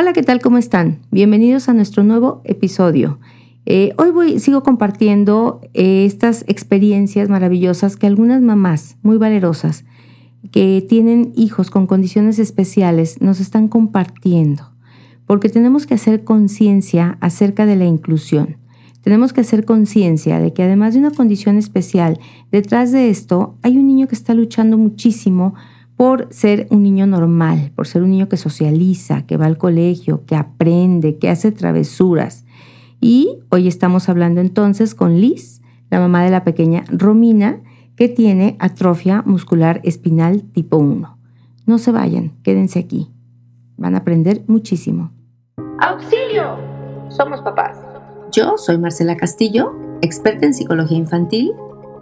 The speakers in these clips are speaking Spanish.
Hola, ¿qué tal? ¿Cómo están? Bienvenidos a nuestro nuevo episodio. Eh, hoy voy, sigo compartiendo eh, estas experiencias maravillosas que algunas mamás muy valerosas que tienen hijos con condiciones especiales nos están compartiendo, porque tenemos que hacer conciencia acerca de la inclusión. Tenemos que hacer conciencia de que además de una condición especial, detrás de esto hay un niño que está luchando muchísimo por ser un niño normal, por ser un niño que socializa, que va al colegio, que aprende, que hace travesuras. Y hoy estamos hablando entonces con Liz, la mamá de la pequeña Romina, que tiene atrofia muscular espinal tipo 1. No se vayan, quédense aquí. Van a aprender muchísimo. ¡Auxilio! Somos papás. Yo soy Marcela Castillo, experta en psicología infantil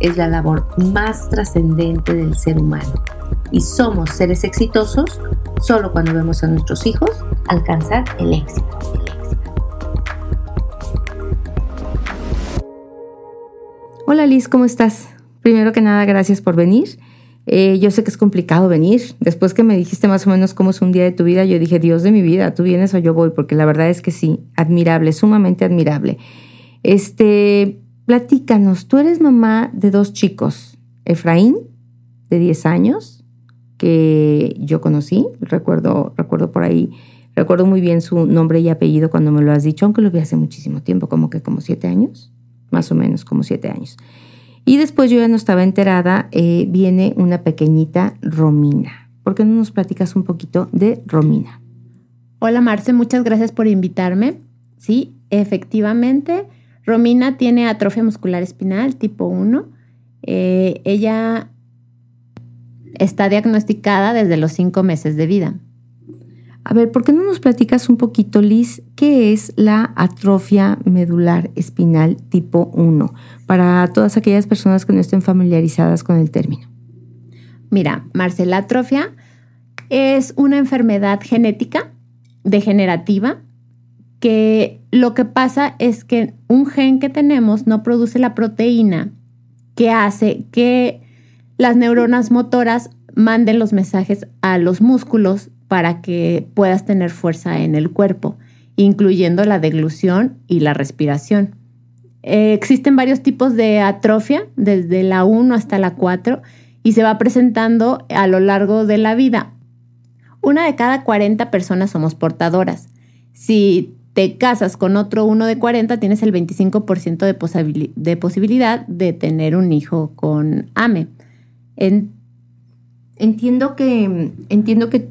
es la labor más trascendente del ser humano. Y somos seres exitosos solo cuando vemos a nuestros hijos alcanzar el éxito. Hola Liz, ¿cómo estás? Primero que nada, gracias por venir. Eh, yo sé que es complicado venir. Después que me dijiste más o menos cómo es un día de tu vida, yo dije, Dios de mi vida, tú vienes o yo voy, porque la verdad es que sí, admirable, sumamente admirable. Este, Platícanos, tú eres mamá de dos chicos, Efraín, de 10 años, que yo conocí, recuerdo, recuerdo por ahí, recuerdo muy bien su nombre y apellido cuando me lo has dicho, aunque lo vi hace muchísimo tiempo, como que como siete años, más o menos como siete años. Y después yo ya no estaba enterada, eh, viene una pequeñita Romina. ¿Por qué no nos platicas un poquito de Romina? Hola Marce, muchas gracias por invitarme. Sí, efectivamente, Romina tiene atrofia muscular espinal tipo 1. Eh, ella está diagnosticada desde los cinco meses de vida. A ver, ¿por qué no nos platicas un poquito, Liz, qué es la atrofia medular espinal tipo 1 para todas aquellas personas que no estén familiarizadas con el término? Mira, Marcela, atrofia es una enfermedad genética degenerativa que lo que pasa es que un gen que tenemos no produce la proteína que hace que las neuronas motoras manden los mensajes a los músculos para que puedas tener fuerza en el cuerpo, incluyendo la deglución y la respiración. Eh, existen varios tipos de atrofia, desde la 1 hasta la 4, y se va presentando a lo largo de la vida. Una de cada 40 personas somos portadoras. Si te casas con otro uno de 40, tienes el 25% de, de, posibilidad de tener un hijo con AME. entiendo que, entiendo que,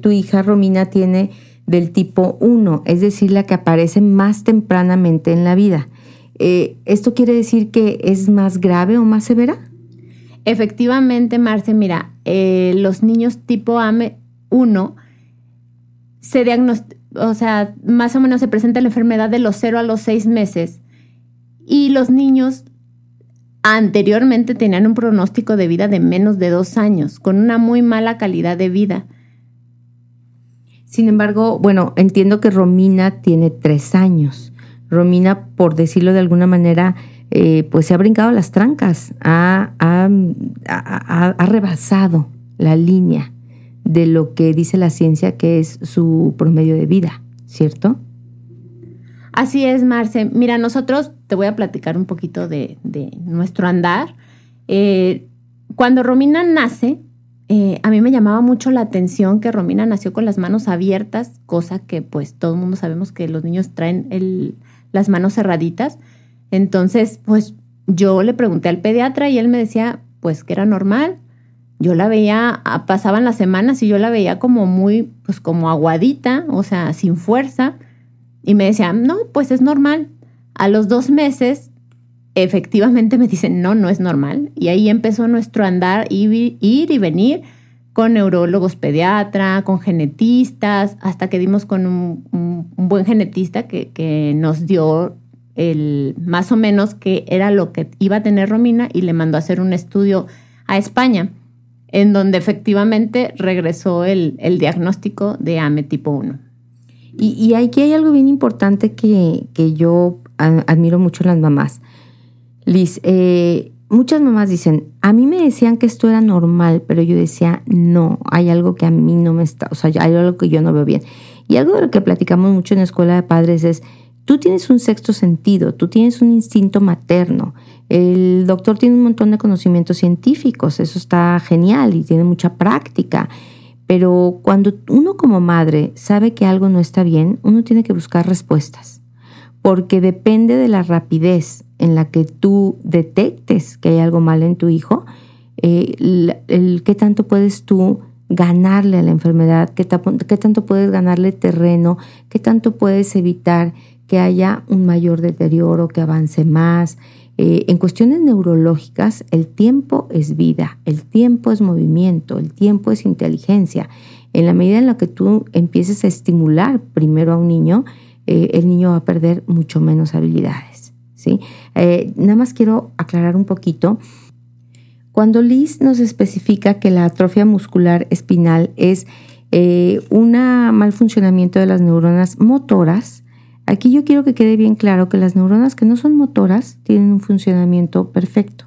tu hija Romina tiene del tipo 1, es decir, la que aparece más tempranamente en la vida. Eh, ¿Esto quiere decir que es más grave o más severa? Efectivamente, Marce, mira, eh, los niños tipo AME 1 se diagnostican o sea, más o menos se presenta la enfermedad de los 0 a los 6 meses. Y los niños anteriormente tenían un pronóstico de vida de menos de dos años, con una muy mala calidad de vida. Sin embargo, bueno, entiendo que Romina tiene tres años. Romina, por decirlo de alguna manera, eh, pues se ha brincado las trancas, ha, ha rebasado la línea de lo que dice la ciencia que es su promedio de vida, ¿cierto? Así es, Marce. Mira, nosotros te voy a platicar un poquito de, nuestro andar. Eh, cuando Romina nace, eh, a mí me llamaba mucho la atención que Romina nació con las manos abiertas, cosa que pues todo el mundo sabemos que los niños traen las manos cerraditas. Entonces, pues yo le pregunté al pediatra y él me decía pues que era normal, yo la veía, ah, pasaban las semanas y yo la veía como muy, pues como aguadita, o sea, sin fuerza. Y me decía, no, pues es normal. A los dos meses, efectivamente me dicen, no, no es normal. Y ahí empezó nuestro andar, ir y venir con neurólogos pediatra, con genetistas, hasta que dimos con un, buen genetista que, que, nos dio el más o menos que era lo que iba a tener Romina y le mandó a hacer un estudio a España, en donde efectivamente regresó el, el diagnóstico de AME tipo 1. Y, y, aquí hay algo bien importante que, que yo admiro mucho las mamás. Liz, eh, muchas mamás dicen, a mí me decían que esto era normal, pero yo decía, no, hay algo que a mí no me está, o sea, hay algo que yo no veo bien. Y algo de lo que platicamos mucho en la escuela de padres es, tú tienes un sexto sentido, tú tienes un instinto materno. El doctor tiene un montón de conocimientos científicos, eso está genial y tiene mucha práctica. Pero cuando uno como madre sabe que algo no está bien, uno tiene que buscar respuestas, porque depende de la rapidez en la que tú detectes que hay algo mal en tu hijo, eh, el, qué tanto puedes tú ganarle a la enfermedad, qué, qué tanto puedes ganarle terreno, qué tanto puedes evitar que haya un mayor deterioro, que avance más. Eh, en cuestiones neurológicas, el tiempo es vida, el tiempo es movimiento, el tiempo es inteligencia. En la medida en la que tú empieces a estimular primero a un niño, eh, el niño va a perder mucho menos habilidades. ¿sí? Eh, nada más quiero aclarar un poquito. Cuando Liz nos especifica que la atrofia muscular espinal es un mal funcionamiento de las neuronas motoras, Aquí yo quiero que quede bien claro que las neuronas que no son motoras tienen un funcionamiento perfecto.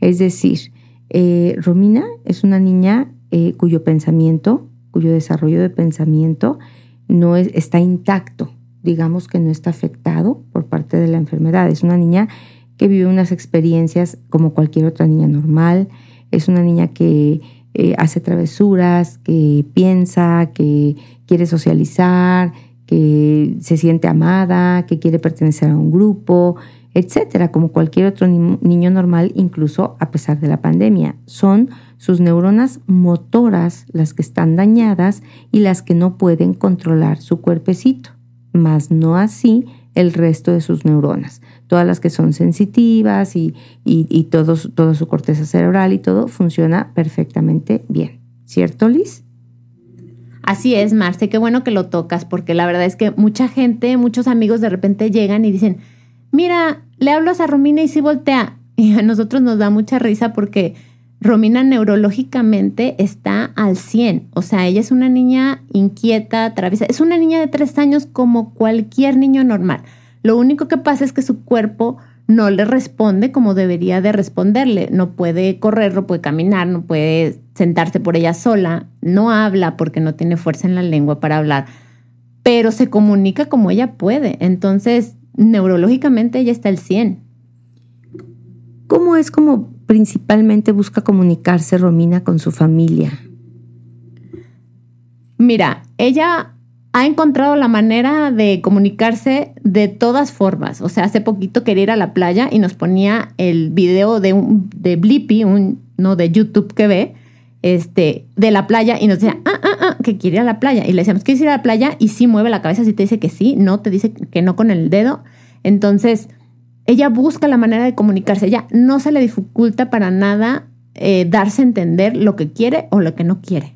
Es decir, eh, Romina es una niña eh, cuyo pensamiento, cuyo desarrollo de pensamiento no está intacto, digamos que no está afectado por parte de la enfermedad. Es una niña que vive unas experiencias como cualquier otra niña normal. Es una niña que eh, hace travesuras, que piensa, que quiere socializar, que se siente amada, que quiere pertenecer a un grupo, etcétera, como cualquier otro niño normal, incluso a pesar de la pandemia. Son sus neuronas motoras las que están dañadas y las que no pueden controlar su cuerpecito, mas no así el resto de sus neuronas. Todas las que son sensitivas y, y, todo, toda su corteza cerebral y todo funciona perfectamente bien. ¿Cierto, Liz? Así es, Marce, qué bueno que lo tocas, porque la verdad es que mucha gente, muchos amigos de repente llegan y dicen, mira, le hablo a Romina y sí voltea. Y a nosotros nos da mucha risa porque Romina neurológicamente está al 100. O sea, ella es una niña inquieta, traviesa. Es una niña de tres años como cualquier niño normal. Lo único que pasa es que su cuerpo no le responde como debería de responderle. No puede correr, no puede caminar, no puede sentarse por ella sola, no habla porque no tiene fuerza en la lengua para hablar, pero se comunica como ella puede. Entonces, neurológicamente ella está al 100. ¿Cómo es como principalmente busca comunicarse Romina con su familia? Mira, ella ha encontrado la manera de comunicarse de todas formas. O sea, hace poquito quería ir a la playa y nos ponía el video de, un, de Blippi, un, no de YouTube que ve, este, de la playa y nos decía, ah, ah, ah, que quiere ir a la playa. Y le decíamos, ¿quieres ir a la playa? Y sí mueve la cabeza, si te dice que sí, no, te dice que no con el dedo. Entonces, ella busca la manera de comunicarse. Ella no se le dificulta para nada eh, darse a entender lo que quiere o lo que no quiere.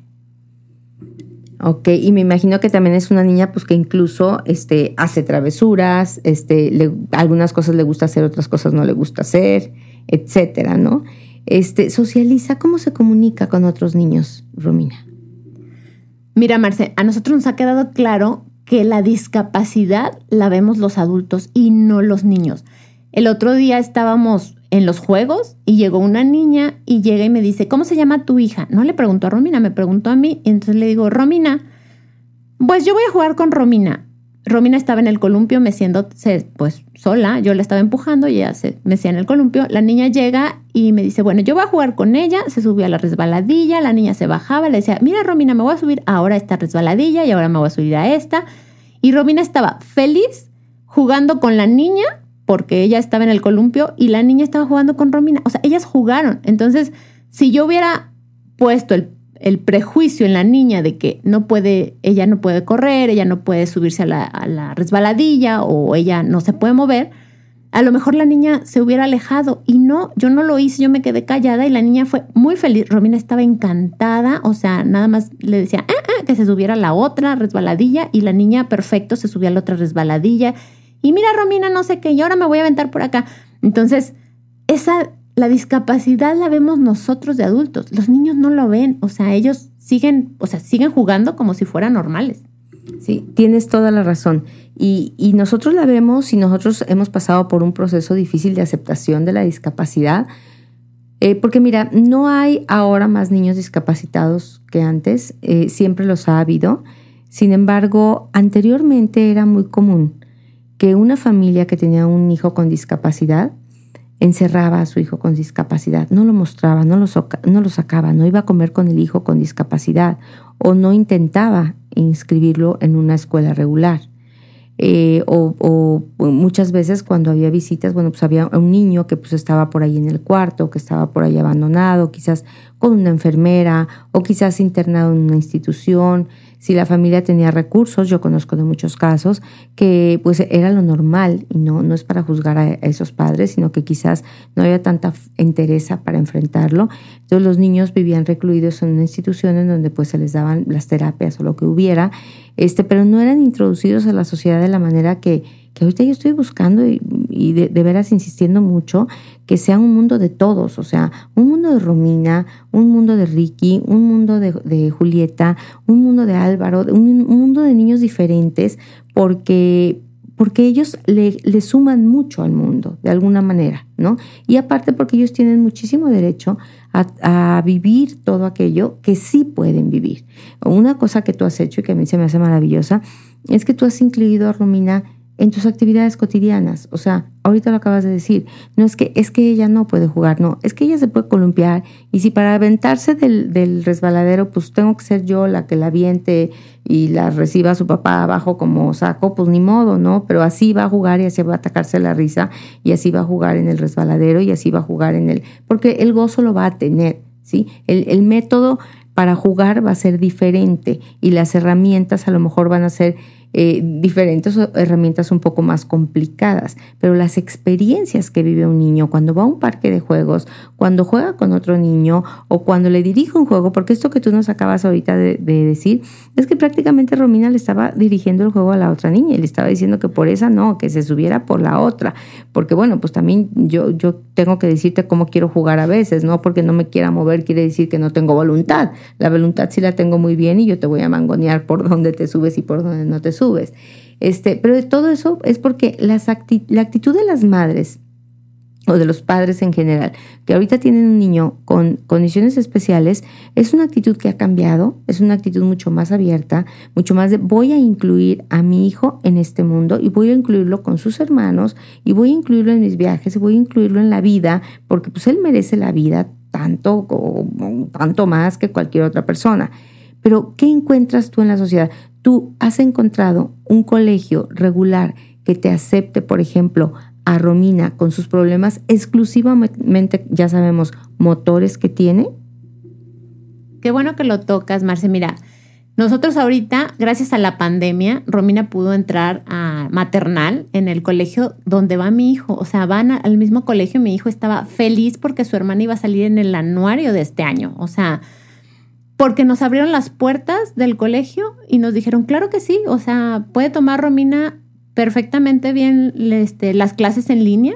Ok, y me imagino que también es una niña pues que incluso este, hace travesuras, este, algunas cosas le gusta hacer, otras cosas no le gusta hacer, etcétera, ¿no? Este, socializa, ¿cómo se comunica con otros niños, Romina? Mira, Marce, a nosotros nos ha quedado claro que la discapacidad la vemos los adultos y no los niños. El otro día estábamos en los juegos y llegó una niña y llega y me dice, ¿cómo se llama tu hija? No le preguntó a Romina, me preguntó a mí. Y entonces le digo, Romina, pues yo voy a jugar con Romina. Romina estaba en el columpio meciéndose pues sola, yo la estaba empujando y ella se mecía en el columpio. La niña llega y me dice, bueno, yo voy a jugar con ella, se subió a la resbaladilla, la niña se bajaba, le decía, mira Romina, me voy a subir ahora a esta resbaladilla y ahora me voy a subir a esta. Y Romina estaba feliz jugando con la niña porque ella estaba en el columpio y la niña estaba jugando con Romina. O sea, ellas jugaron. Entonces, si yo hubiera puesto el, prejuicio en la niña de que no puede, ella no puede correr, ella no puede subirse a la, resbaladilla o ella no se puede mover, a lo mejor la niña se hubiera alejado y no, yo no lo hice, yo me quedé callada y la niña fue muy feliz. Romina estaba encantada, o sea, nada más le decía ah, ah", que se subiera a la otra resbaladilla y la niña perfecto se subía a la otra resbaladilla. Y mira, Romina, no sé qué, y ahora me voy a aventar por acá. Entonces, esa, la discapacidad la vemos nosotros de adultos. Los niños no lo ven, o sea, ellos siguen, o sea, siguen jugando como si fueran normales. Sí, tienes toda la razón. Y, nosotros la vemos y nosotros hemos pasado por un proceso difícil de aceptación de la discapacidad. Eh, porque mira, no hay ahora más niños discapacitados que antes, eh, siempre los ha habido. Sin embargo, anteriormente era muy común que una familia que tenía un hijo con discapacidad encerraba a su hijo con discapacidad, no lo mostraba, no lo, no lo sacaba, no iba a comer con el hijo con discapacidad o no intentaba inscribirlo en una escuela regular. Eh, o, muchas veces cuando había visitas, bueno, pues había un niño que pues estaba por ahí en el cuarto, que estaba por ahí abandonado, quizás con una enfermera o quizás internado en una institución. Si la familia tenía recursos, yo conozco de muchos casos que pues era lo normal y no, no es para juzgar a esos padres, sino que quizás no había tanta entereza para enfrentarlo. Entonces los niños vivían recluidos en una institución en donde pues se les daban las terapias o lo que hubiera este, pero no eran introducidos a la sociedad de la manera que, que ahorita yo estoy buscando y, de, veras insistiendo mucho, que sea un mundo de todos, o sea, un mundo de Romina, un mundo de Ricky, un mundo de, Julieta, un mundo de Álvaro, un, mundo de niños diferentes, porque, porque ellos le, le, suman mucho al mundo, de alguna manera, ¿no? Y aparte porque ellos tienen muchísimo derecho a, vivir todo aquello que sí pueden vivir. Una cosa que tú has hecho y que a mí se me hace maravillosa es que tú has incluido a Romina en tus actividades cotidianas. O sea, ahorita lo acabas de decir, no es que, es que ella no puede jugar, no, es que ella se puede columpiar y si para aventarse del, del resbaladero, pues tengo que ser yo la que la aviente y la reciba su papá abajo como saco, pues ni modo, ¿no? Pero así va a jugar y así va a atacarse la risa y así va a jugar en el resbaladero y así va a jugar en el, porque el gozo lo va a tener, ¿sí? El, el método para jugar va a ser diferente y las herramientas a lo mejor van a ser eh, diferentes herramientas un poco más complicadas, pero las experiencias que vive un niño cuando va a un parque de juegos, cuando juega con otro niño o cuando le dirige un juego, porque esto que tú nos acabas ahorita de, decir, es que prácticamente Romina le estaba dirigiendo el juego a la otra niña y le estaba diciendo que por esa no, que se subiera por la otra, porque bueno, pues también yo, yo tengo que decirte cómo quiero jugar a veces, no porque no me quiera mover quiere decir que no tengo voluntad, la voluntad sí la tengo muy bien y yo te voy a mangonear por dónde te subes y por dónde no te subes subes. Este, pero todo eso es porque las la actitud de las madres o de los padres en general, que ahorita tienen un niño con condiciones especiales, es una actitud que ha cambiado, es una actitud mucho más abierta, mucho más de voy a incluir a mi hijo en este mundo y voy a incluirlo con sus hermanos y voy a incluirlo en mis viajes y voy a incluirlo en la vida, porque pues él merece la vida tanto o tanto más que cualquier otra persona. Pero ¿qué encuentras tú en la sociedad? Tú has encontrado un colegio regular que te acepte, por ejemplo, a Romina con sus problemas exclusivamente, ya sabemos, motores que tiene? Qué bueno que lo tocas, Marce. Mira, nosotros ahorita, gracias a la pandemia, Romina pudo entrar a maternal en el colegio donde va mi hijo. O sea, van al mismo colegio. Mi hijo estaba feliz porque su hermana iba a salir en el anuario de este año. O sea, porque nos abrieron las puertas del colegio y nos dijeron, claro que sí, o sea, puede tomar Romina perfectamente bien este, las clases en línea.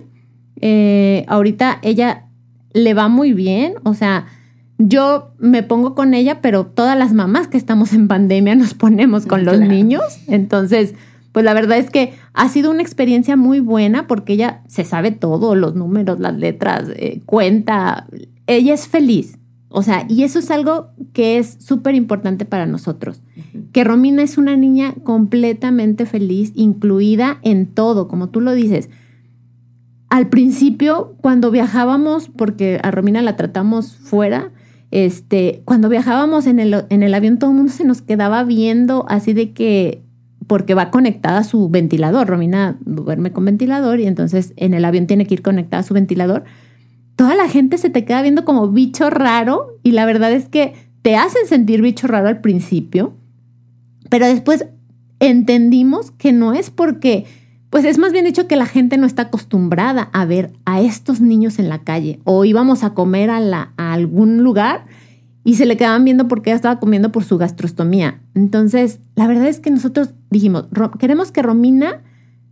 Eh, ahorita ella le va muy bien, o sea, yo me pongo con ella, pero todas las mamás que estamos en pandemia nos ponemos con los niños. Entonces, pues la verdad es que ha sido una experiencia muy buena porque ella se sabe todo, los números, las letras, eh, cuenta, ella es feliz. O sea, y eso es algo que es súper importante para nosotros. Que Romina es una niña completamente feliz, incluida en todo, como tú lo dices. Al principio, cuando viajábamos, porque a Romina la tratamos fuera, este, cuando viajábamos en el, en el avión, todo el mundo se nos quedaba viendo así de que, porque va conectada a su ventilador. Romina duerme con ventilador y entonces en el avión tiene que ir conectada a su ventilador toda la gente se te queda viendo como bicho raro y la verdad es que te hacen sentir bicho raro al principio, pero después entendimos que no es porque, pues es más bien dicho que la gente no está acostumbrada a ver a estos niños en la calle o íbamos a comer a, la, a algún lugar y se le quedaban viendo porque ella estaba comiendo por su gastrostomía. Entonces, la verdad es que nosotros dijimos, queremos que Romina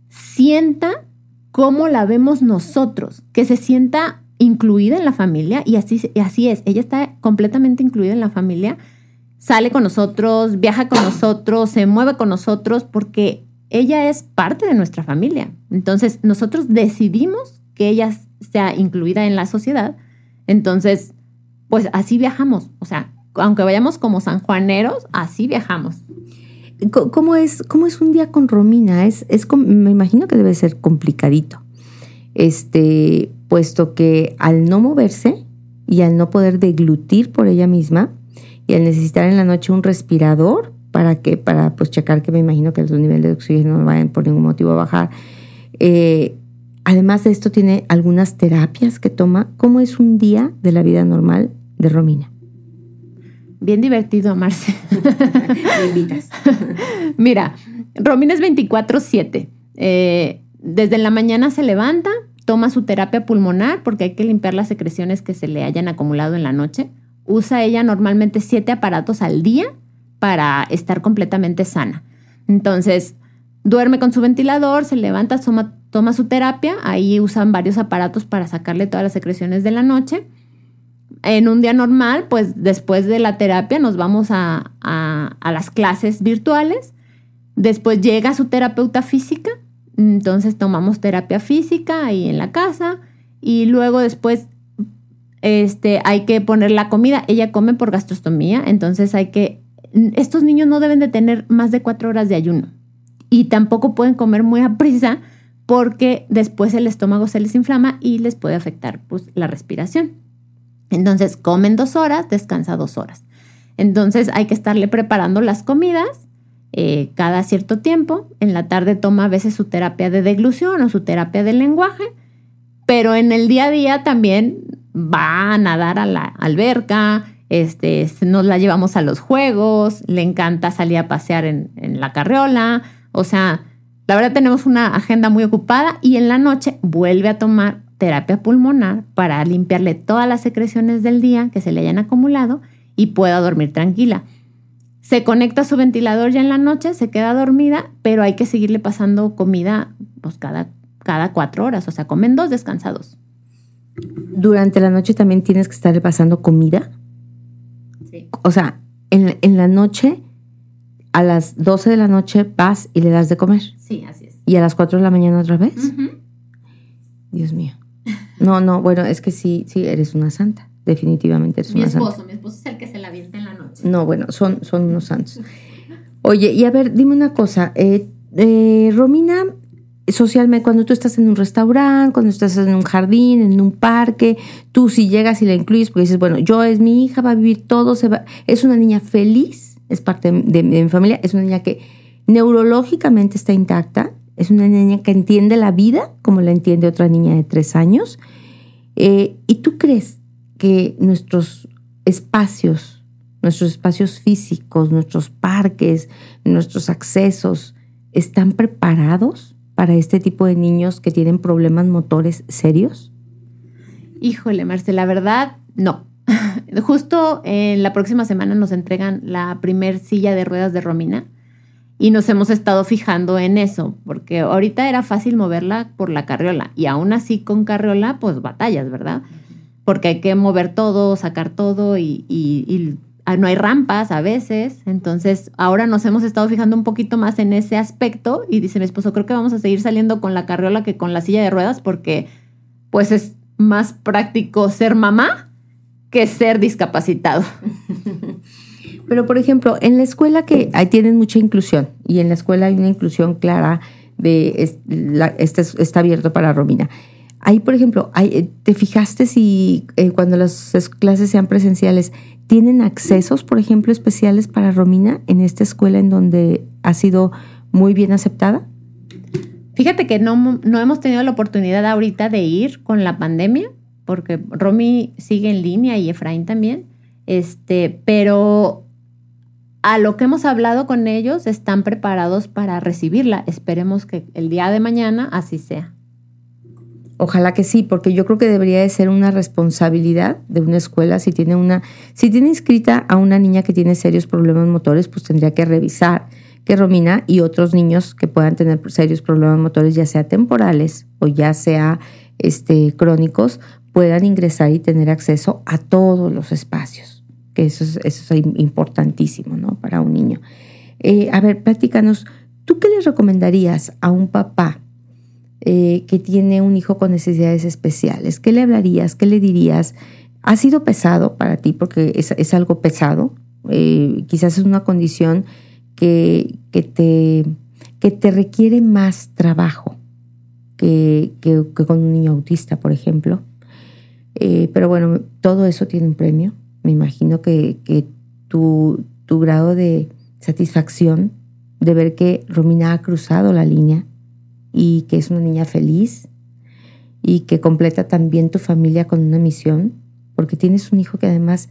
sienta cómo la vemos nosotros, que se sienta incluida en la familia y así, así es, ella está completamente incluida en la familia, sale con nosotros, viaja con nosotros, se mueve con nosotros porque ella es parte de nuestra familia. Entonces, nosotros decidimos que ella sea incluida en la sociedad. Entonces, pues así viajamos. O sea, aunque vayamos como sanjuaneros, así viajamos. ¿Cómo es, cómo es un día con Romina? Es, es, me imagino que debe ser complicadito. Este, puesto que al no moverse y al no poder deglutir por ella misma y al necesitar en la noche un respirador, para que, para pues checar que me imagino que los niveles de oxígeno no vayan por ningún motivo a bajar. Eh, además de esto, tiene algunas terapias que toma. ¿Cómo es un día de la vida normal de Romina? Bien divertido, Marce. Mira, Romina es 24-7. Eh, desde la mañana se levanta, toma su terapia pulmonar porque hay que limpiar las secreciones que se le hayan acumulado en la noche. Usa ella normalmente siete aparatos al día para estar completamente sana. Entonces, duerme con su ventilador, se levanta, toma, su terapia, ahí usan varios aparatos para sacarle todas las secreciones de la noche. En un día normal, pues después de la terapia nos vamos a, a las clases virtuales. Después llega su terapeuta física, entonces tomamos terapia física ahí en la casa y luego después este, hay que poner la comida. Ella come por gastrostomía, entonces hay que estos niños no deben de tener más de cuatro horas de ayuno y tampoco pueden comer muy a prisa porque después el estómago se les inflama y les puede afectar pues, la respiración. Entonces, comen dos horas, descansa dos horas. Entonces, hay que estarle preparando las comidas eh, cada cierto tiempo. En la tarde toma a veces su terapia de deglución o su terapia de lenguaje, pero en el día a día también va a nadar a la alberca, este, nos la llevamos a los juegos, le encanta salir a pasear en, en la carriola, o sea, la verdad tenemos una agenda muy ocupada y en la noche vuelve a tomar terapia pulmonar para limpiarle todas las secreciones del día que se le hayan acumulado y pueda dormir tranquila. Se conecta a su ventilador ya en la noche, se queda dormida, pero hay que seguirle pasando comida pues, cada, cada cuatro horas, o sea, comen dos descansados. ¿Durante la noche también tienes que estarle pasando comida? O sea, en, la noche, a las 12 de la noche vas y le das de comer. Sí, así es. ¿Y a las 4 de la mañana otra vez? Dios mío. No, no, bueno, es que sí, sí, eres una santa. Definitivamente eres una santa. Mi esposo, mi esposo es el que se la avienta en la noche. No, bueno, son, son unos santos. Oye, y a ver, dime una cosa. Eh, eh, Romina socialmente, cuando tú estás en un restaurante, cuando estás en un jardín, en un parque, tú si llegas y la incluyes porque dices, bueno, yo es mi hija, va a vivir todo, se va, es una niña feliz, es parte de, mi familia, es una niña que neurológicamente está intacta, es una niña que entiende la vida como la entiende otra niña de tres años. Eh, ¿Y tú crees que nuestros espacios, nuestros espacios físicos, nuestros parques, nuestros accesos, están preparados para este tipo de niños que tienen problemas motores serios? Híjole, Marce, la verdad, no. Justo en la próxima semana nos entregan la primer silla de ruedas de Romina y nos hemos estado fijando en eso, porque ahorita era fácil moverla por la carriola y aún así con carriola, pues batallas, ¿verdad? Porque hay que mover todo, sacar todo y, y Ah, no hay rampas a veces, entonces ahora nos hemos estado fijando un poquito más en ese aspecto y dice mi esposo, creo que vamos a seguir saliendo con la carriola que con la silla de ruedas porque pues es más práctico ser mamá que ser discapacitado. Pero por ejemplo, en la escuela que ahí tienen mucha inclusión y en la escuela hay una inclusión clara de este está abierto para Romina. Ahí, por ejemplo, ¿te fijaste si eh, cuando las clases sean presenciales ¿Tienen accesos, por ejemplo, especiales para Romina en esta escuela en donde ha sido muy bien aceptada? Fíjate que no, no hemos tenido la oportunidad ahorita de ir con la pandemia, porque Romy sigue en línea y Efraín también. Este, pero a lo que hemos hablado con ellos, están preparados para recibirla. Esperemos que el día de mañana así sea. Ojalá que sí, porque yo creo que debería de ser una responsabilidad de una escuela si tiene una, si tiene inscrita a una niña que tiene serios problemas motores, pues tendría que revisar que Romina y otros niños que puedan tener serios problemas motores, ya sea temporales o ya sea este, crónicos, puedan ingresar y tener acceso a todos los espacios que eso es, eso es importantísimo, ¿no? Para un niño. Eh, a ver, platícanos, ¿tú qué le recomendarías a un papá eh, que tiene un hijo con necesidades especiales? ¿Qué le hablarías? ¿Qué le dirías? ¿Ha sido pesado para ti? Porque es, algo pesado. Eh, quizás es una condición que, que, te, que te requiere más trabajo que, que, con un niño autista, por ejemplo. pero bueno, todo eso tiene un premio me imagino que, tu, tu, grado de satisfacción de ver que Romina ha cruzado la línea y que es una niña feliz y que completa también tu familia con una misión, porque tienes un hijo que además,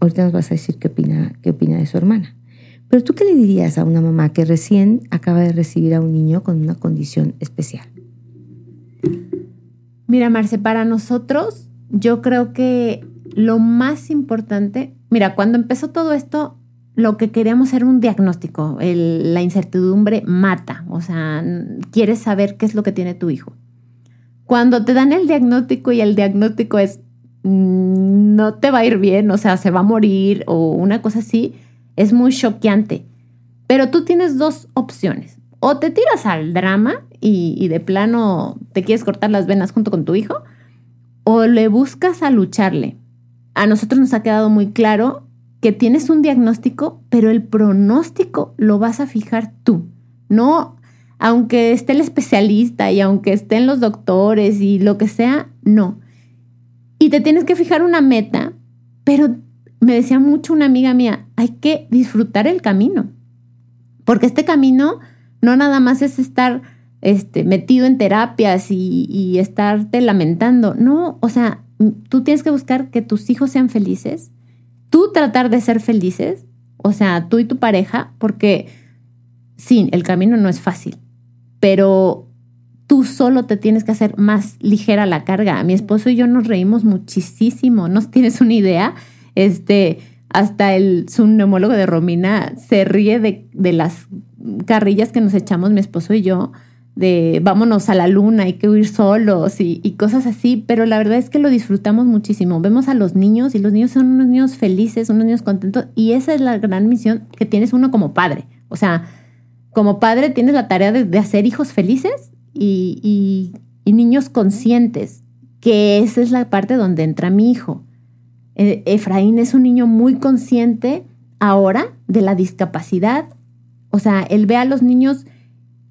ahorita nos vas a decir qué opina, qué opina de su hermana. Pero tú qué le dirías a una mamá que recién acaba de recibir a un niño con una condición especial? Mira, Marce, para nosotros yo creo que lo más importante, mira, cuando empezó todo esto, lo que queríamos era un diagnóstico. la incertidumbre mata, o sea, quieres saber qué es lo que tiene tu hijo. Cuando te dan el diagnóstico y el diagnóstico es mm, no te va a ir bien, o sea, se va a morir o una cosa así, es muy choqueante. Pero tú tienes dos opciones. O te tiras al drama y de plano te quieres cortar las venas junto con tu hijo, o le buscas a lucharle a nosotros nos ha quedado muy claro que tienes un diagnóstico, pero el pronóstico lo vas a fijar tú. No, aunque esté el especialista y aunque estén los doctores y lo que sea, no. Y te tienes que fijar una meta, pero me decía mucho una amiga mía, hay que disfrutar el camino. Porque este camino no nada más es estar este, metido en terapias y, y estarte lamentando. No, o sea, tú tienes que buscar que tus hijos sean felices, tú tratar de ser felices, o sea, tú y tu pareja, porque sí, el camino no es fácil, pero tú solo te tienes que hacer más ligera la carga. Mi esposo y yo nos reímos muchísimo, no tienes una idea, este, hasta el su neumólogo de Romina se ríe de, de las carrillas que nos echamos mi esposo y yo de vámonos a la luna, hay que huir solos y, cosas así, pero la verdad es que lo disfrutamos muchísimo. Vemos a los niños y los niños son unos niños felices, unos niños contentos y esa es la gran misión que tienes uno como padre. O sea, como padre tienes la tarea de, hacer hijos felices y, niños conscientes, que esa es la parte donde entra mi hijo. E, Efraín es un niño muy consciente ahora de la discapacidad. O sea, él ve a los niños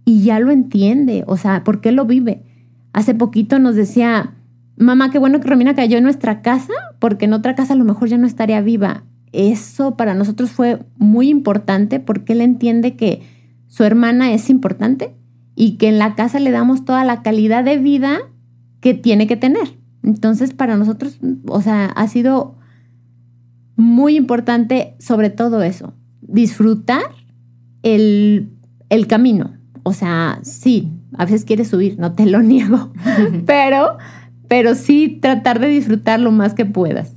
y ya lo entiende, o sea, ¿por qué lo vive? Hace poquito nos decía, mamá, qué bueno que Romina cayó en nuestra casa, porque en otra casa a lo mejor ya no estaría viva. Eso para nosotros fue muy importante porque él entiende que su hermana es importante y que en la casa le damos toda la calidad de vida que tiene que tener. Entonces, para nosotros, o sea, ha sido muy importante sobre todo eso, disfrutar el, el camino, o sea, sí, a veces quieres subir, no te lo niego, pero, pero sí tratar de disfrutar lo más que puedas.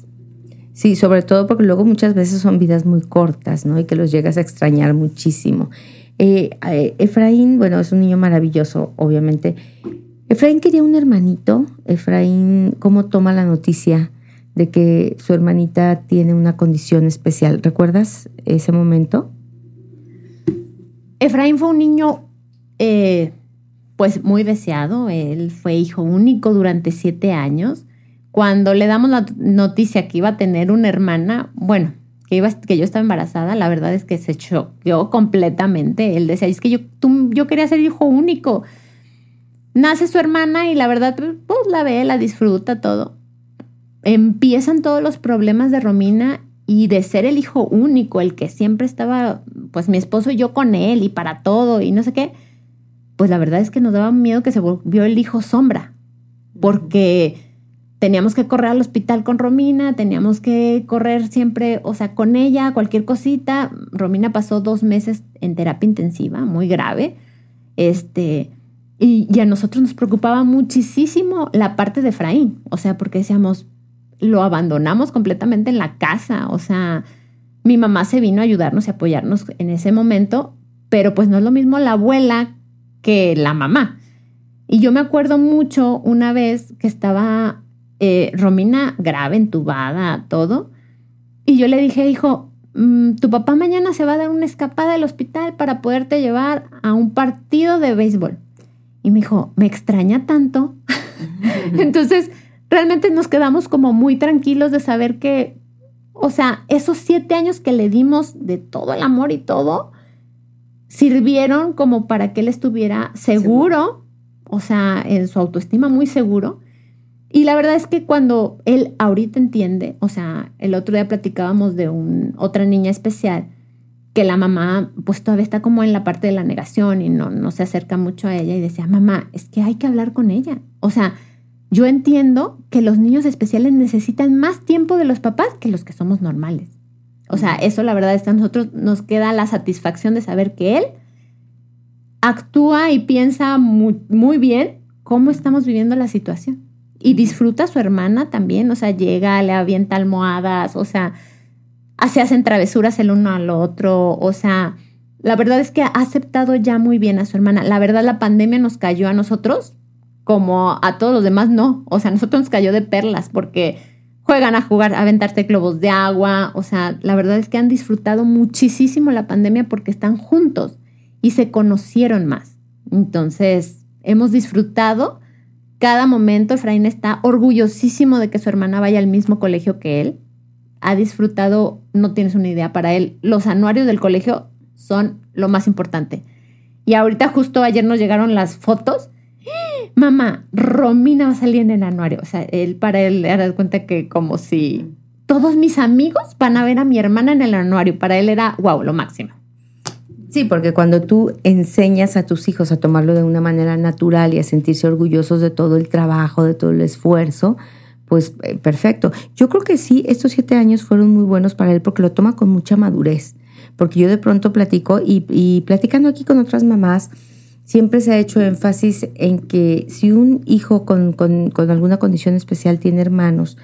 Sí, sobre todo porque luego muchas veces son vidas muy cortas, ¿no? Y que los llegas a extrañar muchísimo. Eh, eh, Efraín, bueno, es un niño maravilloso, obviamente. Efraín quería un hermanito. Efraín, ¿cómo toma la noticia de que su hermanita tiene una condición especial? ¿Recuerdas ese momento? Efraín fue un niño eh, pues muy deseado. Él fue hijo único durante siete años. Cuando le damos la noticia que iba a tener una hermana, bueno, que, iba, que yo estaba embarazada, la verdad es que se choqueó completamente. Él decía, es que yo, yo quería ser hijo único. Nace su hermana y la verdad, pues la ve, la disfruta todo. Empiezan todos los problemas de Romina y de ser el hijo único, el que siempre estaba, pues mi esposo y yo con él y para todo y no sé qué pues la verdad es que nos daba miedo que se volvió el hijo sombra, porque teníamos que correr al hospital con Romina, teníamos que correr siempre, o sea, con ella, cualquier cosita. Romina pasó dos meses en terapia intensiva, muy grave. Este, y, y a nosotros nos preocupaba muchísimo la parte de Efraín, o sea, porque decíamos, lo abandonamos completamente en la casa, o sea, mi mamá se vino a ayudarnos y apoyarnos en ese momento, pero pues no es lo mismo la abuela que la mamá. Y yo me acuerdo mucho una vez que estaba eh, Romina grave, entubada, todo, y yo le dije, hijo, mm, tu papá mañana se va a dar una escapada del hospital para poderte llevar a un partido de béisbol. Y me dijo, me extraña tanto. Entonces, realmente nos quedamos como muy tranquilos de saber que, o sea, esos siete años que le dimos de todo el amor y todo, sirvieron como para que él estuviera seguro, o sea, en su autoestima muy seguro. Y la verdad es que cuando él ahorita entiende, o sea, el otro día platicábamos de un, otra niña especial, que la mamá pues todavía está como en la parte de la negación y no, no se acerca mucho a ella y decía, mamá, es que hay que hablar con ella. O sea, yo entiendo que los niños especiales necesitan más tiempo de los papás que los que somos normales. O sea, eso la verdad es que a nosotros nos queda la satisfacción de saber que él actúa y piensa muy, muy bien cómo estamos viviendo la situación. Y disfruta a su hermana también, o sea, llega, le avienta almohadas, o sea, se hacen travesuras el uno al otro, o sea, la verdad es que ha aceptado ya muy bien a su hermana. La verdad la pandemia nos cayó a nosotros como a todos los demás no. O sea, a nosotros nos cayó de perlas porque juegan a jugar, a aventarse globos de agua. O sea, la verdad es que han disfrutado muchísimo la pandemia porque están juntos y se conocieron más. Entonces, hemos disfrutado cada momento. Efraín está orgullosísimo de que su hermana vaya al mismo colegio que él. Ha disfrutado, no tienes una idea, para él los anuarios del colegio son lo más importante. Y ahorita justo ayer nos llegaron las fotos mamá, Romina va a salir en el anuario. O sea, él para él le da cuenta que como si todos mis amigos van a ver a mi hermana en el anuario. Para él era, wow, lo máximo. Sí, porque cuando tú enseñas a tus hijos a tomarlo de una manera natural y a sentirse orgullosos de todo el trabajo, de todo el esfuerzo, pues eh, perfecto. Yo creo que sí, estos siete años fueron muy buenos para él porque lo toma con mucha madurez. Porque yo de pronto platico y platicando aquí con otras mamás, siempre se ha hecho énfasis en que si un hijo con, alguna condición especial tiene hermanos,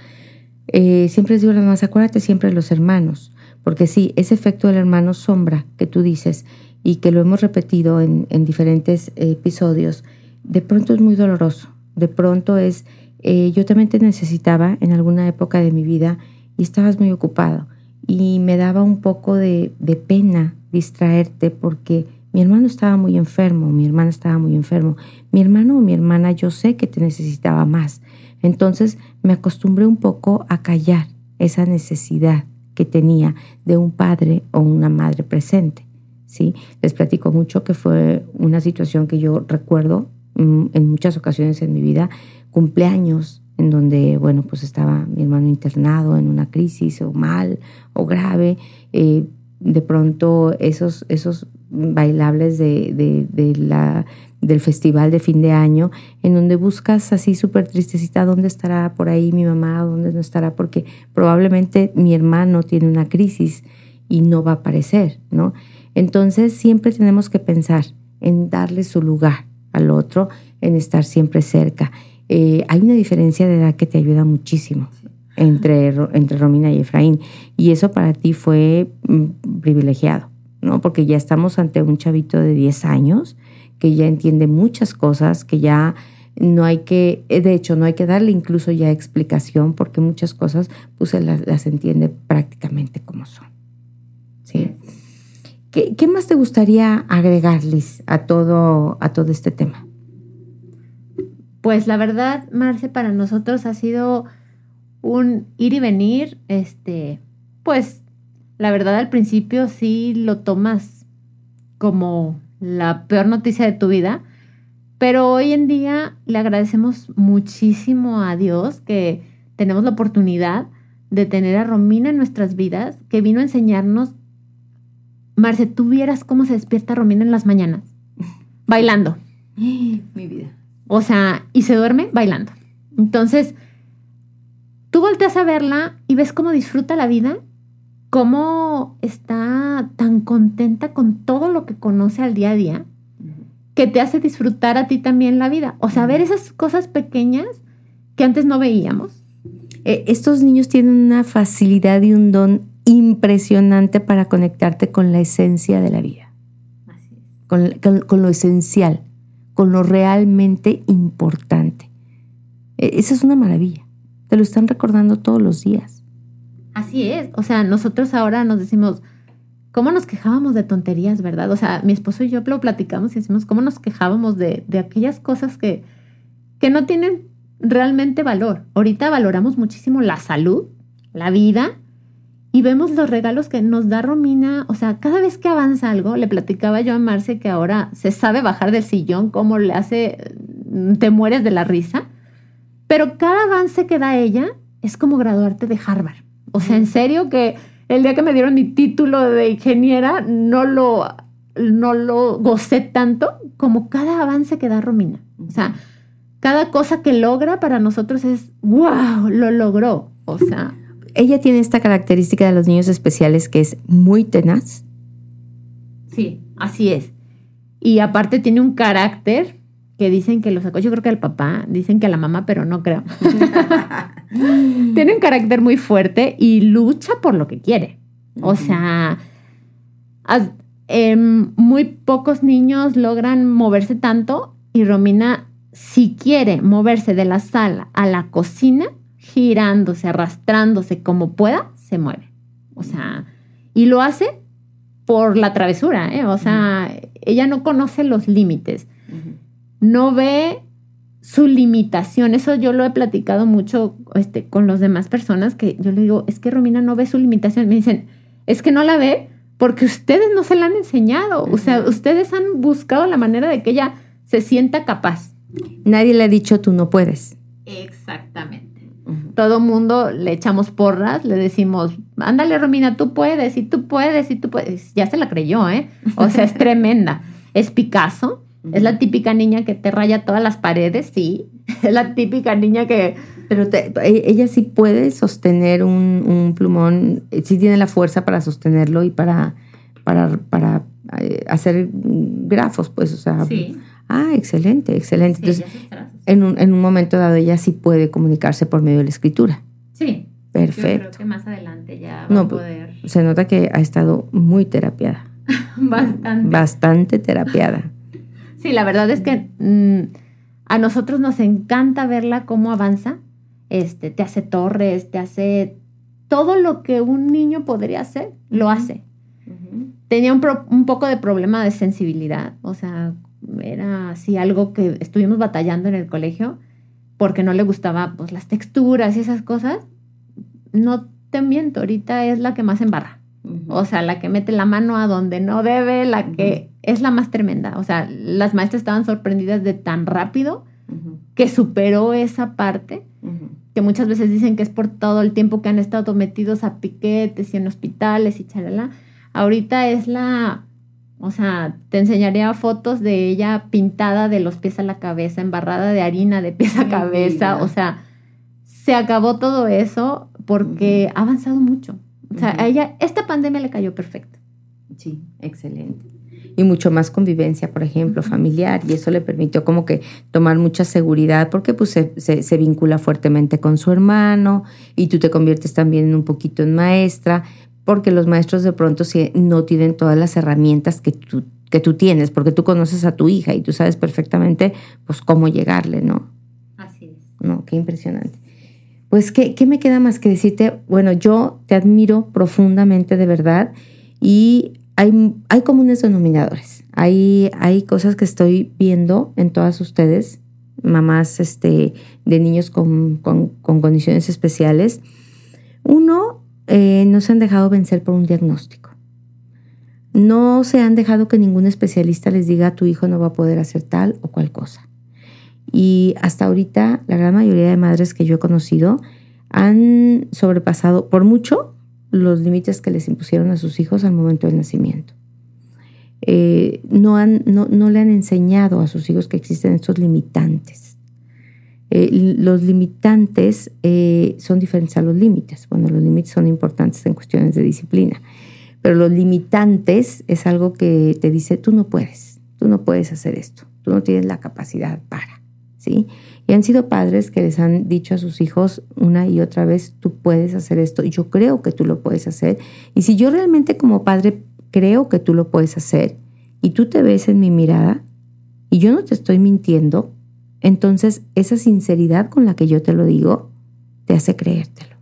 eh, siempre les digo a las mamás, acuérdate siempre de los hermanos, porque sí, ese efecto del hermano sombra que tú dices y que lo hemos repetido en, diferentes episodios, de pronto es muy doloroso, de pronto es, eh, yo también te necesitaba en alguna época de mi vida y estabas muy ocupado y me daba un poco de, de pena distraerte porque mi hermano estaba muy enfermo, mi hermana estaba muy enfermo. Mi hermano o mi hermana yo sé que te necesitaba más. Entonces me acostumbré un poco a callar esa necesidad que tenía de un padre o una madre presente. ¿sí? Les platico mucho que fue una situación que yo recuerdo mm, en muchas ocasiones en mi vida, cumpleaños en donde, bueno, pues estaba mi hermano internado en una crisis o mal o grave. Eh, de pronto esos, esos bailables de, de, la, del festival de fin de año, en donde buscas así súper tristecita dónde estará por ahí mi mamá, dónde no estará, porque probablemente mi hermano tiene una crisis y no va a aparecer, ¿no? Entonces siempre tenemos que pensar en darle su lugar al otro, en estar siempre cerca. Eh, hay una diferencia de edad que te ayuda muchísimo entre, entre Romina y Efraín, y eso para ti fue mm, privilegiado ¿no? Porque ya estamos ante un chavito de 10 años que ya entiende muchas cosas, que ya no hay que, de hecho, no hay que darle incluso ya explicación porque muchas cosas pues las, las entiende prácticamente como son. ¿sí? ¿Qué, ¿Qué, más te gustaría agregarles a todo, a todo este tema? Pues la verdad, Marce, para nosotros ha sido un ir y venir, este, pues la verdad al principio sí lo tomas como la peor noticia de tu vida, pero hoy en día le agradecemos muchísimo a Dios que tenemos la oportunidad de tener a Romina en nuestras vidas, que vino a enseñarnos. Marce, tú vieras cómo se despierta Romina en las mañanas, bailando. Mi vida. O sea, y se duerme bailando. Entonces, tú volteas a verla y ves cómo disfruta la vida, cómo está tan contenta con todo lo que conoce al día a día, que te hace disfrutar a ti también la vida. O sea, ver esas cosas pequeñas que antes no veíamos. Eh, estos niños tienen una facilidad y un don impresionante para conectarte con la esencia de la vida. Con, con, lo esencial, con lo realmente importante. E, esa es una maravilla. Te lo están recordando todos los días. Así es. O sea, nosotros ahora nos decimos, ¿cómo nos quejábamos de tonterías, verdad? O sea, mi esposo y yo lo platicamos y decimos, ¿cómo nos quejábamos de, aquellas cosas que, que no tienen realmente valor? Ahorita valoramos muchísimo la salud, la vida, y vemos los regalos que nos da Romina. O sea, cada vez que avanza algo, le platicaba yo a Marce que ahora se sabe bajar del sillón, cómo le hace, mm, te mueres de la risa. Pero cada avance que da ella es como graduarte de Harvard. O sea, en serio que el día que me dieron mi título de ingeniera, no lo, no lo gocé tanto como cada avance que da Romina. O sea, cada cosa que logra para nosotros es, wow, lo logró. O sea, ella tiene esta característica de los niños especiales que es muy tenaz. Sí, así es. Y aparte tiene un carácter que dicen que lo sacó, yo creo que al papá, dicen que a la mamá, pero no creo. tiene un carácter muy fuerte y lucha por lo que quiere. O sea, em, muy pocos niños logran moverse tanto y Romina, si quiere moverse de la sala a la cocina, girándose, arrastrándose como pueda, se mueve. O sea, y lo hace por la travesura, ¿eh? O sea, ella no conoce los límites, no ve su limitación. Eso yo lo he platicado mucho este, con las demás personas que yo le digo, es que Romina no ve su limitación. Me dicen, es que no la ve porque ustedes no se la han enseñado. O sea, ustedes han buscado la manera de que ella se sienta capaz. Nadie le ha dicho tú no puedes. Exactamente todo mundo le echamos porras, le decimos, ándale Romina, tú puedes, y tú puedes, y tú puedes. Ya se la creyó, ¿eh? O sea, es tremenda. Es Picasso, es la típica niña que te raya todas las paredes, sí. Es la típica niña que... Pero e, ella sí puede sostener un, plumón, sí tiene la fuerza para sostenerlo y para, para, para eh, hacer grafos, pues, o sea... Sí. Ah, excelente, excelente. Entonces, en un, en un momento dado ella sí puede comunicarse por medio de la escritura. Sí. Perfecto. Yo creo que más adelante ya va a pues, poder. Se nota que ha estado muy terapiada. Bastante. Bastante terapiada. Sí, la verdad es que mm, a nosotros nos encanta verla cómo avanza. Este, te hace torres, te hace todo lo que un niño podría hacer, lo hace. Tenía un, un, poco de problema de sensibilidad, o sea, era así algo que estuvimos batallando en el colegio porque no le gustaba pues las texturas y esas cosas. No te miento, ahorita es la que más embarra. O sea, la que mete la mano a donde no debe, la que es la más tremenda. O sea, las maestras estaban sorprendidas de tan rápido que superó esa parte, que muchas veces dicen que es por todo el tiempo que han estado metidos a piquetes y en hospitales y chalala. Ahorita es la o sea, te enseñaría fotos de ella pintada de los pies a la cabeza, embarrada de harina de pies a cabeza. O sea, se acabó todo eso porque ha avanzado mucho. O sea, a ella esta pandemia le cayó perfecto. Sí, excelente. Y mucho más convivencia, por ejemplo, familiar, y eso le permitió como que tomar mucha seguridad porque pues se, se vincula fuertemente con su hermano y tú te conviertes también un poquito en maestra, porque los maestros de pronto no tienen todas las herramientas que tú, que tú tienes, porque tú conoces a tu hija y tú sabes perfectamente pues cómo llegarle, ¿no? Así es. No, qué impresionante. Pues, ¿qué, ¿qué, me queda más que decirte? Bueno, yo te admiro profundamente de verdad y hay, hay comunes denominadores. Hay, hay cosas que estoy viendo en todas ustedes, mamás este, de niños con, con, con condiciones especiales. Uno, eh, no se han dejado vencer por un diagnóstico. No se han dejado que ningún especialista les diga tu hijo no va a poder hacer tal o cual cosa. Y hasta ahorita la gran mayoría de madres que yo he conocido han sobrepasado por mucho los límites que les impusieron a sus hijos al momento del nacimiento. Eh, no, han, no, no, le han enseñado a sus hijos que existen estos limitantes. Eh, los limitantes eh, son diferentes a los límites. Bueno, los límites son importantes en cuestiones de disciplina, pero los limitantes es algo que te dice, tú no puedes, tú no puedes hacer esto, tú no tienes la capacidad para, ¿sí? Y han sido padres que les han dicho a sus hijos una y otra vez, tú puedes hacer esto, yo creo que tú lo puedes hacer. Y si yo realmente como padre creo que tú lo puedes hacer, y tú te ves en mi mirada, y yo no te estoy mintiendo, entonces esa sinceridad con la que yo te lo digo te hace creértelo.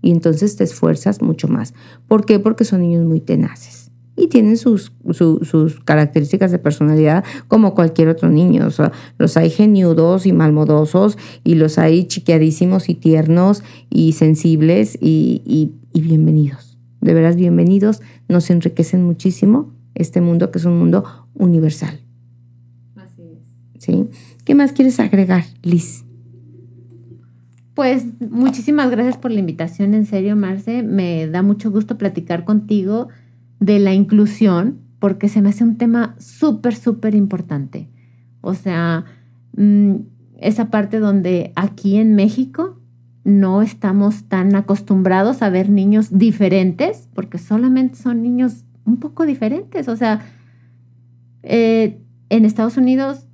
Y entonces te esfuerzas mucho más. ¿Por qué? Porque son niños muy tenaces y tienen sus, sus características de personalidad como cualquier otro niño. O sea, los hay geniudos y malmodosos y los hay chiqueadísimos y tiernos y sensibles y, y bienvenidos. De veras, bienvenidos. Nos enriquecen muchísimo este mundo que es un mundo universal. Así es. ¿Sí? ¿Qué más quieres agregar, Liz? Pues muchísimas gracias por la invitación, en serio, Marce. Me da mucho gusto platicar contigo de la inclusión, porque se me hace un tema súper, súper importante. O sea, mm, esa parte donde aquí en México no estamos tan acostumbrados a ver niños diferentes, porque solamente son niños un poco diferentes. O sea, eh, en Estados Unidos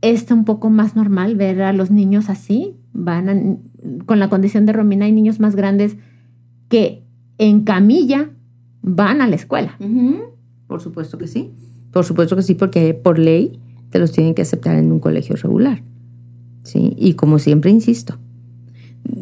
es un poco más normal ver a los niños así. Van con la condición de Romina hay niños más grandes que en camilla van a la escuela. Por supuesto que sí. Por supuesto que sí, porque por ley te los tienen que aceptar en un colegio regular. ¿sí? Y como siempre insisto,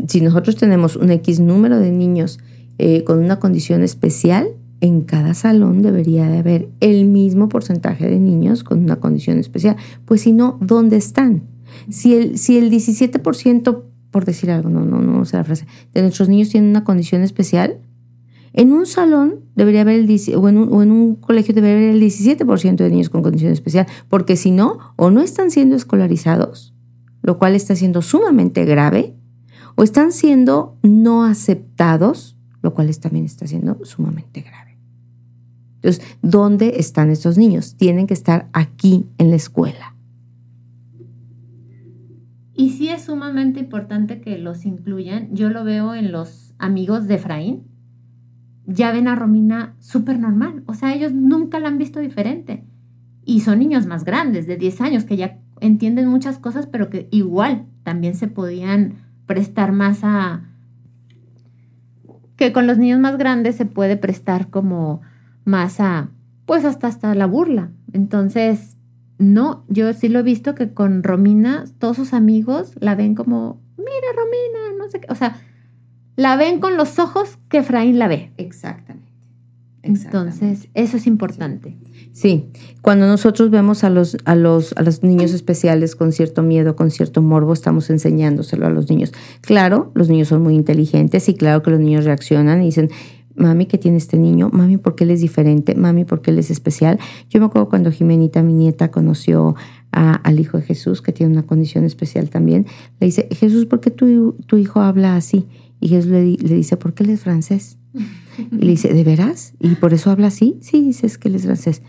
si nosotros tenemos un X número de niños eh, con una condición especial, en cada salón debería de haber el mismo porcentaje de niños con una condición especial. Pues si no, ¿dónde están? Si el, si el 17%, por decir algo, no, no, no sé la frase, de nuestros niños tienen una condición especial, en un salón debería haber el o en un, o en un colegio debería haber el 17% de niños con condición especial, porque si no, o no están siendo escolarizados, lo cual está siendo sumamente grave, o están siendo no aceptados, lo cual también está siendo sumamente grave. Entonces, ¿dónde están estos niños? Tienen que estar aquí en la escuela. Y sí es sumamente importante que los incluyan. Yo lo veo en los amigos de Efraín. Ya ven a Romina súper normal. O sea, ellos nunca la han visto diferente. Y son niños más grandes, de 10 años, que ya entienden muchas cosas, pero que igual también se podían prestar más a... que con los niños más grandes se puede prestar como más a, pues hasta, hasta la burla. Entonces, no, yo sí lo he visto que con Romina, todos sus amigos la ven como, mira Romina, no sé qué, o sea, la ven con los ojos que Efraín la ve. Exactamente. Entonces, eso es importante. Sí, cuando nosotros vemos a los, a, los, a los niños especiales con cierto miedo, con cierto morbo, estamos enseñándoselo a los niños. Claro, los niños son muy inteligentes y claro que los niños reaccionan y dicen, mami, ¿qué tiene este niño? Mami, ¿por qué él es diferente? Mami, ¿por qué él es especial? Yo me acuerdo cuando Jimenita, mi nieta, conoció al hijo de Jesús, que tiene una condición especial también, le dice, Jesús, ¿por qué tu, tu hijo habla así? Y Jesús le, le, dice, ¿por qué él es francés? Y le dice, ¿de veras? ¿Y por eso habla así? Sí, dices que él es francés.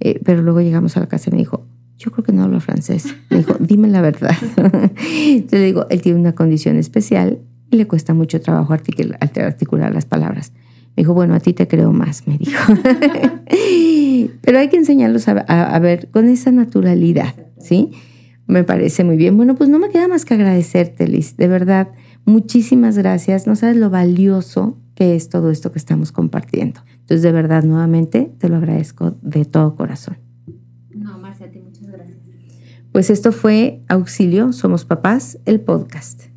Eh, pero luego llegamos a la casa y me dijo, yo creo que no hablo francés. Me dijo, dime la verdad. Entonces le digo, él tiene una condición especial y le cuesta mucho trabajo articular las palabras. Me dijo, bueno, a ti te creo más, me dijo. Pero hay que enseñarlos a, ver con esa naturalidad, ¿sí? Me parece muy bien. Bueno, pues no me queda más que agradecerte, Liz. De verdad, muchísimas gracias. No sabes lo valioso que es todo esto que estamos compartiendo. Entonces, de verdad, nuevamente, te lo agradezco de todo corazón. No, Marcia, a ti muchas gracias. Pues esto fue Auxilio, Somos Papás, el podcast.